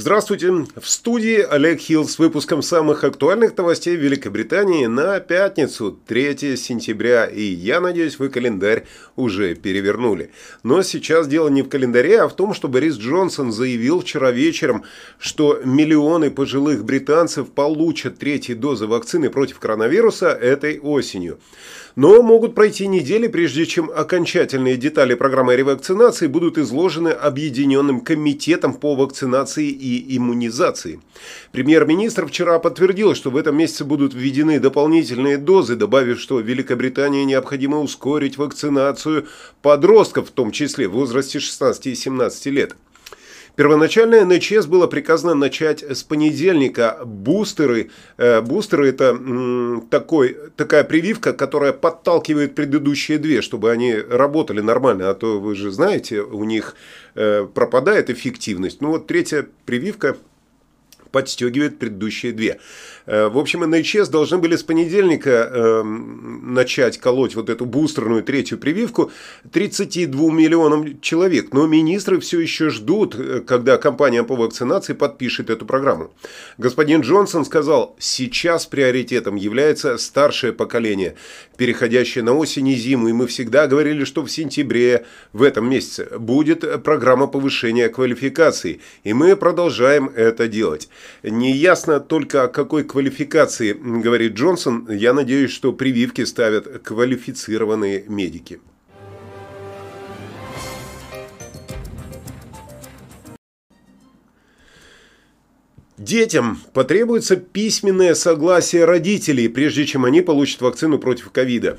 Здравствуйте! В студии Олег Хилл с выпуском самых актуальных новостей Великобритании на пятницу, 3 сентября. И я надеюсь, вы календарь уже перевернули. Но сейчас дело не в календаре, а в том, что Борис Джонсон заявил вчера вечером, что миллионы пожилых британцев получат третьи дозы вакцины против коронавируса этой осенью. Но могут пройти недели, прежде чем окончательные детали программы ревакцинации будут изложены Объединенным комитетом по вакцинации и иммунизации. Премьер-министр вчера подтвердил, что в этом месяце будут введены дополнительные дозы, добавив, что Великобритании необходимо ускорить вакцинацию подростков, в том числе в возрасте 16 и 17 лет. Первоначально НХС было приказано начать с понедельника. Бустеры, э, бустеры это такой, такая прививка, которая подталкивает предыдущие две, чтобы они работали нормально. А то вы же знаете, у них э, пропадает эффективность. Ну вот третья прививка подстегивает предыдущие две. Э, в общем, НХС должны были с понедельника э, начать колоть вот эту бустерную третью прививку 32 миллионам человек. Но министры все еще ждут, э, когда компания по вакцинации подпишет эту программу. Господин Джонсон сказал, сейчас приоритетом является старшее поколение, переходящее на осень и зиму. И мы всегда говорили, что в сентябре, в этом месяце, будет программа повышения квалификации. И мы продолжаем это делать. Неясно только, о какой квалификации говорит Джонсон, я надеюсь, что прививки ставят квалифицированные медики. Детям потребуется письменное согласие родителей, прежде чем они получат вакцину против ковида.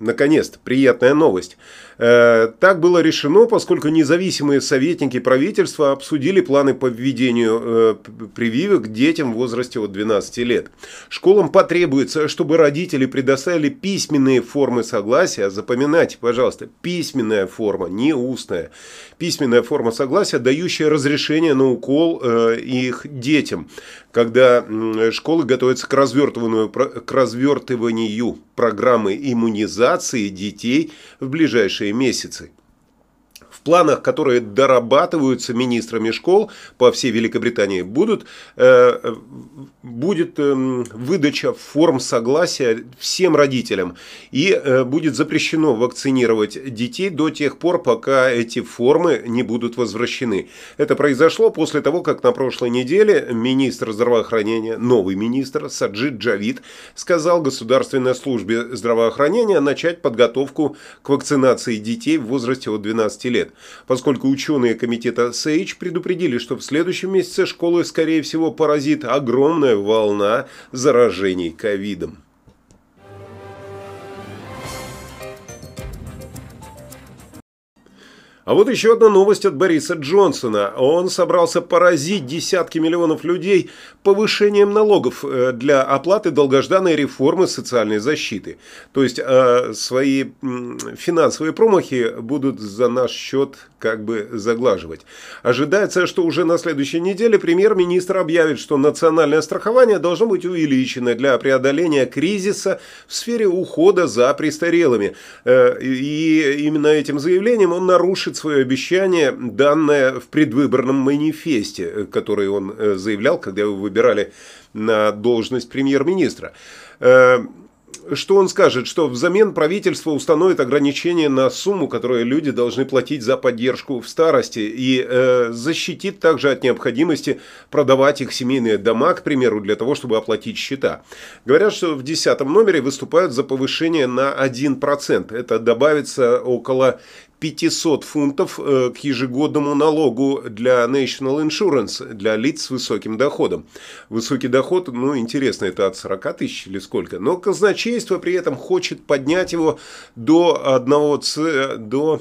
Наконец-то, приятная новость. Э, так было решено, поскольку независимые советники правительства обсудили планы по введению э, прививок детям в возрасте от 12 лет. Школам потребуется, чтобы родители предоставили письменные формы согласия. Запоминайте, пожалуйста, письменная форма, не устная. Письменная форма согласия, дающая разрешение на укол э, их детям, когда школы готовятся к развертыванию, к развертыванию программы иммунизации детей в ближайшие месяцы в планах, которые дорабатываются министрами школ по всей Великобритании, будут, э, будет э, выдача форм согласия всем родителям. И э, будет запрещено вакцинировать детей до тех пор, пока эти формы не будут возвращены. Это произошло после того, как на прошлой неделе министр здравоохранения, новый министр Саджид Джавид, сказал Государственной службе здравоохранения начать подготовку к вакцинации детей в возрасте от 12 лет поскольку ученые комитета Сейдж предупредили, что в следующем месяце школы, скорее всего, поразит огромная волна заражений ковидом. А вот еще одна новость от Бориса Джонсона. Он собрался поразить десятки миллионов людей повышением налогов э, для оплаты долгожданной реформы социальной защиты. То есть э, свои финансовые промахи будут за наш счет как бы заглаживать. Ожидается, что уже на следующей неделе премьер-министр объявит, что национальное страхование должно быть увеличено для преодоления кризиса в сфере ухода за престарелыми. Э, и именно этим заявлением он нарушит свое обещание, данное в предвыборном манифесте, э, который он э, заявлял, когда его выбирали на должность премьер-министра. Э, что он скажет? Что взамен правительство установит ограничения на сумму, которую люди должны платить за поддержку в старости, и э, защитит также от необходимости продавать их семейные дома, к примеру, для того, чтобы оплатить счета. Говорят, что в десятом номере выступают за повышение на 1%. Это добавится около 500 фунтов э, к ежегодному налогу для National Insurance, для лиц с высоким доходом. Высокий доход, ну, интересно, это от 40 тысяч или сколько. Но казначейство при этом хочет поднять его до 1,25 до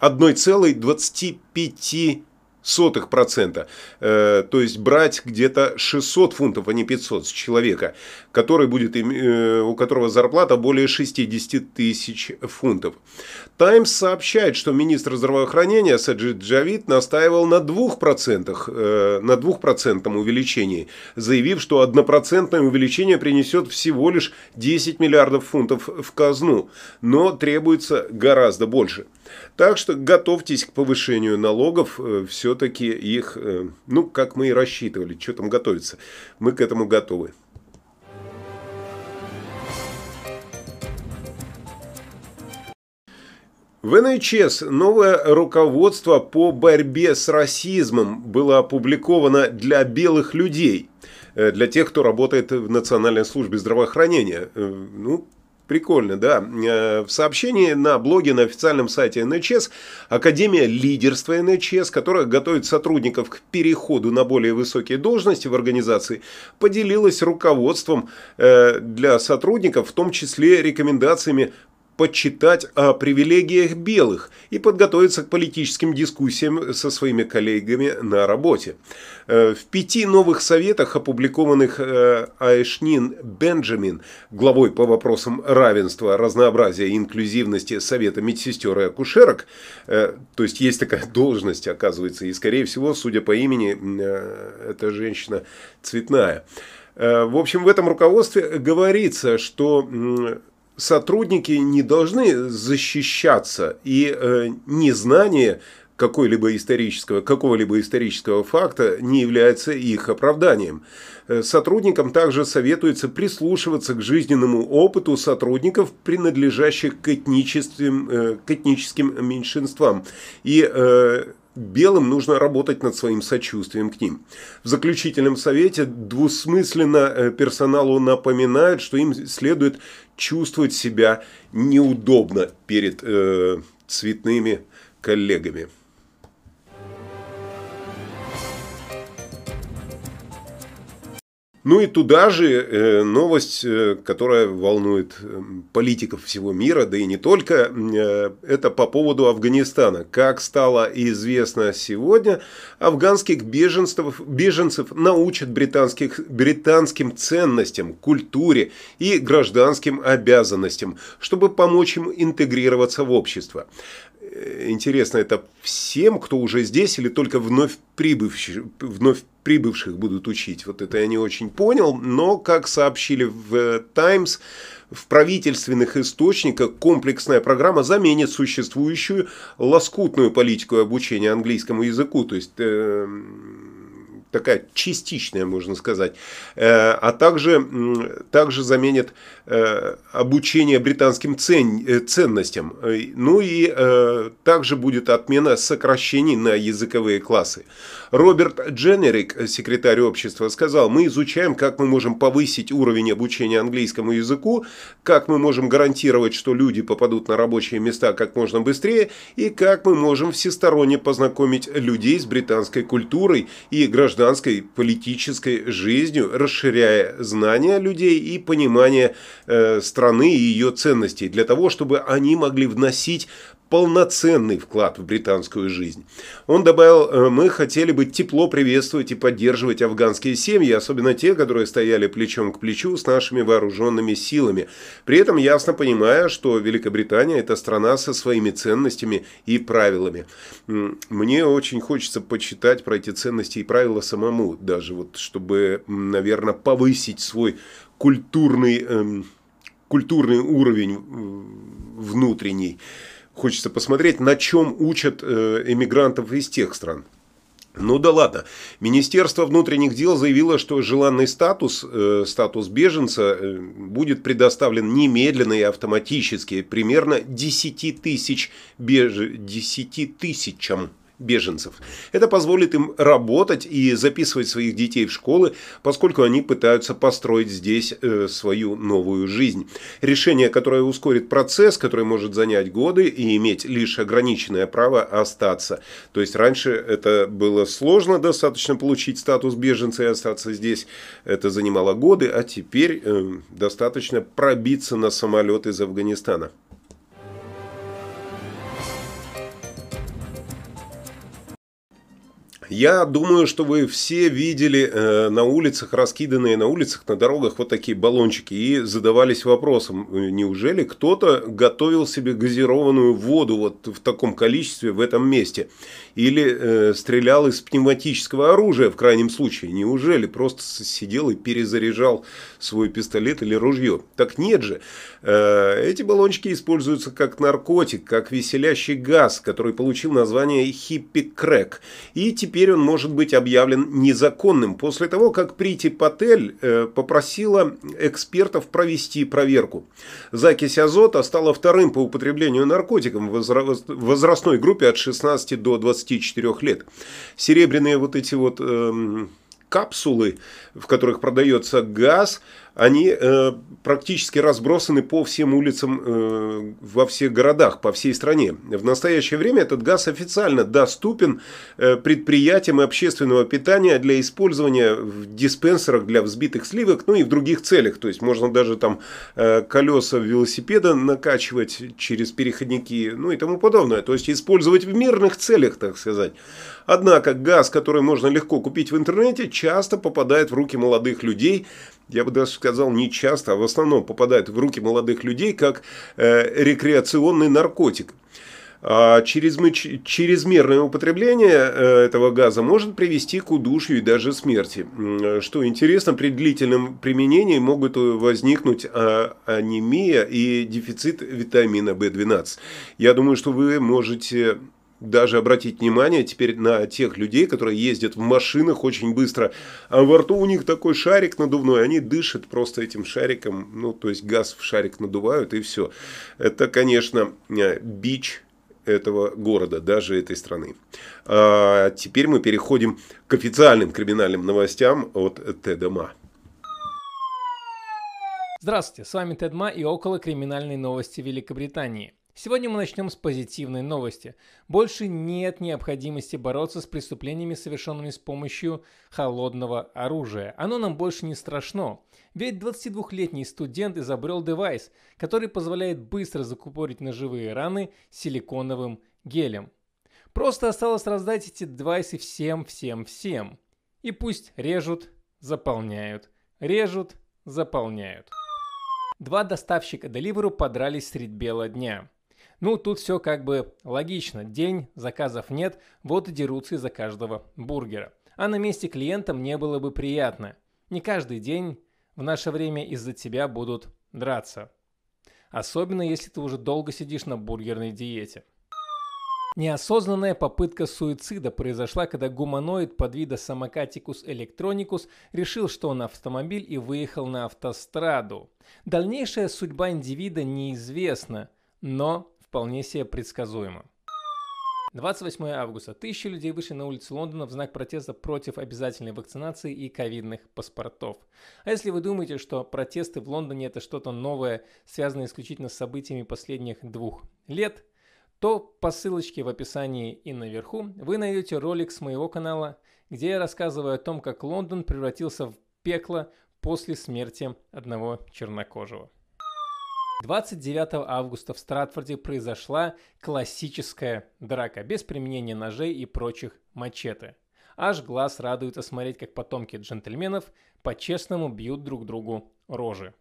1,25 сотых процента. Э, то есть брать где-то 600 фунтов, а не 500 с человека, который будет, э, у которого зарплата более 60 тысяч фунтов. Таймс сообщает, что министр здравоохранения Саджид Джавид настаивал на 2%, э, на 2% увеличении, заявив, что однопроцентное увеличение принесет всего лишь 10 миллиардов фунтов в казну, но требуется гораздо больше. Так что готовьтесь к повышению налогов, все все-таки их, э, ну, как мы и рассчитывали, что там готовится. Мы к этому готовы. В НХС новое руководство по борьбе с расизмом было опубликовано для белых людей, э, для тех, кто работает в Национальной службе здравоохранения. Э, ну, Прикольно, да. Э, в сообщении на блоге на официальном сайте НХС Академия лидерства НХС, которая готовит сотрудников к переходу на более высокие должности в организации, поделилась руководством для сотрудников, в том числе рекомендациями почитать о привилегиях белых и подготовиться к политическим дискуссиям со своими коллегами на работе. Э, в пяти новых советах, опубликованных э, Айшнин Бенджамин, главой по вопросам равенства, разнообразия и инклюзивности Совета медсестер и акушерок, э, то есть есть такая должность, оказывается, и скорее всего, судя по имени, эта женщина цветная. В общем, в этом руководстве говорится, что сотрудники не должны защищаться, и э, незнание какой-либо исторического, какого-либо исторического факта не является их оправданием. Э, сотрудникам также советуется прислушиваться к жизненному опыту сотрудников, принадлежащих к этническим, э, к этническим меньшинствам, и э, белым нужно работать над своим сочувствием к ним. В заключительном совете двусмысленно персоналу напоминают, что им следует чувствовать себя неудобно перед э, цветными коллегами. Ну и туда же э, новость, э, которая волнует э, политиков всего мира, да и не только, это по поводу Афганистана. Как стало известно сегодня, афганских беженцев, беженцев научат британских, британским ценностям, культуре и гражданским обязанностям, чтобы помочь им интегрироваться в общество интересно, это всем, кто уже здесь, или только вновь прибывших, вновь прибывших будут учить? Вот это я не очень понял, но, как сообщили в Times, в правительственных источниках комплексная программа заменит существующую лоскутную политику обучения английскому языку. То есть, э, такая частичная, можно сказать, э, а также, также заменит э, обучение британским цен, э, ценностям. Ну и также будет отмена сокращений на языковые классы. Роберт Дженерик, секретарь общества, сказал, мы изучаем, как мы можем повысить уровень обучения английскому языку, как мы можем гарантировать, что люди попадут на рабочие места как можно быстрее, и как мы можем всесторонне познакомить людей с британской культурой и гражданской политической жизнью, расширяя знания людей и понимание э, страны и ее ценностей, для того, чтобы они могли вносить полноценный вклад в британскую жизнь. Он добавил, «Э, мы хотели бы тепло приветствовать и поддерживать афганские семьи, особенно те, которые стояли плечом к плечу с нашими вооруженными силами. При этом ясно понимая, что Великобритания – это страна со своими ценностями и правилами. Мне очень хочется почитать про эти ценности и правила самому, даже вот, чтобы, наверное, повысить свой культурный, эм, культурный уровень внутренний. Хочется посмотреть, на чем учат э, эмигрантов из тех стран. Ну да ладно. Министерство внутренних дел заявило, что желанный статус, э, статус беженца э, будет предоставлен немедленно и автоматически примерно 10 тысяч беж... 10 тысячам беженцев. Это позволит им работать и записывать своих детей в школы, поскольку они пытаются построить здесь э, свою новую жизнь. Решение, которое ускорит процесс, который может занять годы и иметь лишь ограниченное право остаться. То есть раньше это было сложно достаточно получить статус беженца и остаться здесь. Это занимало годы, а теперь э, достаточно пробиться на самолет из Афганистана. Я думаю, что вы все видели э, на улицах, раскиданные на улицах, на дорогах вот такие баллончики и задавались вопросом, э, неужели кто-то готовил себе газированную воду вот в таком количестве в этом месте? Или э, стрелял из пневматического оружия в крайнем случае? Неужели просто сидел и перезаряжал свой пистолет или ружье? Так нет же. Э, эти баллончики используются как наркотик, как веселящий газ, который получил название хиппи-крэк. И теперь он может быть объявлен незаконным после того, как Прити Патель э, попросила экспертов провести проверку. Закись азота стала вторым по употреблению наркотиком в возрастной группе от 16 до 24 лет. Серебряные вот эти вот э, капсулы, в которых продается газ, они э, практически разбросаны по всем улицам э, во всех городах, по всей стране. В настоящее время этот газ официально доступен э, предприятиям общественного питания для использования в диспенсерах для взбитых сливок, ну и в других целях. То есть можно даже там э, колеса велосипеда накачивать через переходники, ну и тому подобное. То есть использовать в мирных целях, так сказать. Однако газ, который можно легко купить в интернете, часто попадает в руки молодых людей, я бы даже сказал, не часто, а в основном попадает в руки молодых людей как э, рекреационный наркотик. А чрезмерное употребление э, этого газа может привести к удушью и даже смерти. Что интересно, при длительном применении могут возникнуть а, анемия и дефицит витамина В12. Я думаю, что вы можете даже обратить внимание теперь на тех людей, которые ездят в машинах очень быстро, а во рту у них такой шарик надувной, они дышат просто этим шариком, ну, то есть газ в шарик надувают и все. Это, конечно, э, бич этого города, даже этой страны. А теперь мы переходим к официальным криминальным новостям от ТДМА. Здравствуйте, с вами Тедма и около криминальной новости Великобритании. Сегодня мы начнем с позитивной новости. Больше нет необходимости бороться с преступлениями, совершенными с помощью холодного оружия. Оно нам больше не страшно. Ведь 22-летний студент изобрел девайс, который позволяет быстро закупорить ножевые раны силиконовым гелем. Просто осталось раздать эти девайсы всем, всем, всем. И пусть режут, заполняют, режут, заполняют. Два доставщика Deliveroo подрались средь бела дня. Ну, тут все как бы логично. День, заказов нет, вот и дерутся из-за каждого бургера. А на месте клиента мне было бы приятно. Не каждый день в наше время из-за тебя будут драться. Особенно, если ты уже долго сидишь на бургерной диете. Неосознанная попытка суицида произошла, когда гуманоид под вида самокатикус электроникус решил, что он автомобиль и выехал на автостраду. Дальнейшая судьба индивида неизвестна, но вполне себе предсказуемо. 28 августа. Тысячи людей вышли на улицы Лондона в знак протеста против обязательной вакцинации и ковидных паспортов. А если вы думаете, что протесты в Лондоне это что-то новое, связанное исключительно с событиями последних двух лет, то по ссылочке в описании и наверху вы найдете ролик с моего канала, где я рассказываю о том, как Лондон превратился в пекло после смерти одного чернокожего. 29 августа в Стратфорде произошла классическая драка без применения ножей и прочих мачете. Аж глаз радуется смотреть, как потомки джентльменов по-честному бьют друг другу рожи.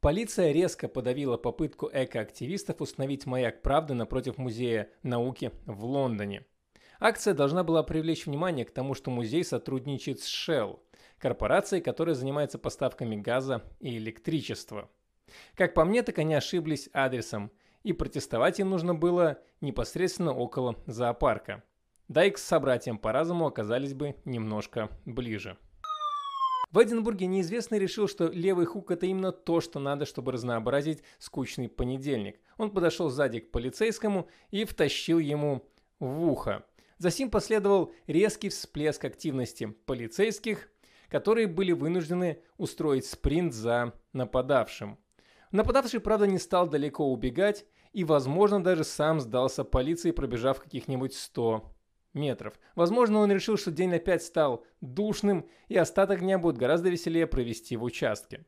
Полиция резко подавила попытку экоактивистов установить маяк правды напротив Музея науки в Лондоне. Акция должна была привлечь внимание к тому, что музей сотрудничает с Shell, корпорацией, которая занимается поставками газа и электричества. Как по мне, так они ошиблись адресом, и протестовать им нужно было непосредственно около зоопарка. Да и к собратьям по разуму оказались бы немножко ближе. В Эдинбурге неизвестный решил, что левый хук это именно то, что надо, чтобы разнообразить скучный понедельник. Он подошел сзади к полицейскому и втащил ему в ухо. Засим последовал резкий всплеск активности полицейских, которые были вынуждены устроить спринт за нападавшим. Нападавший, правда, не стал далеко убегать и, возможно, даже сам сдался полиции, пробежав каких-нибудь 100 метров. Возможно, он решил, что день опять стал душным, и остаток дня будет гораздо веселее провести в участке.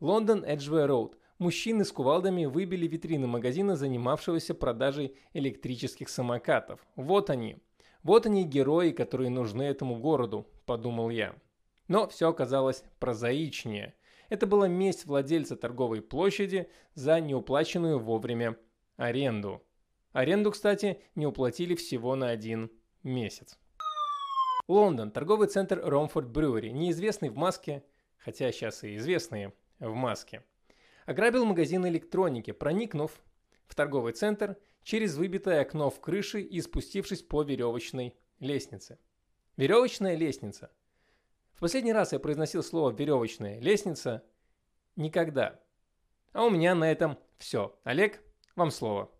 Лондон Эджвей Роуд. Мужчины с кувалдами выбили витрины магазина, занимавшегося продажей электрических самокатов. Вот они. Вот они герои, которые нужны этому городу, подумал я. Но все оказалось прозаичнее. Это была месть владельца торговой площади за неуплаченную вовремя аренду. Аренду, кстати, не уплатили всего на один месяц. Лондон, торговый центр Ромфорд Брюери, неизвестный в маске, хотя сейчас и известные в маске. Ограбил магазин электроники, проникнув в торговый центр через выбитое окно в крыше и спустившись по веревочной лестнице. Веревочная лестница. В последний раз я произносил слово «веревочная лестница» никогда. А у меня на этом все. Олег, вам слово.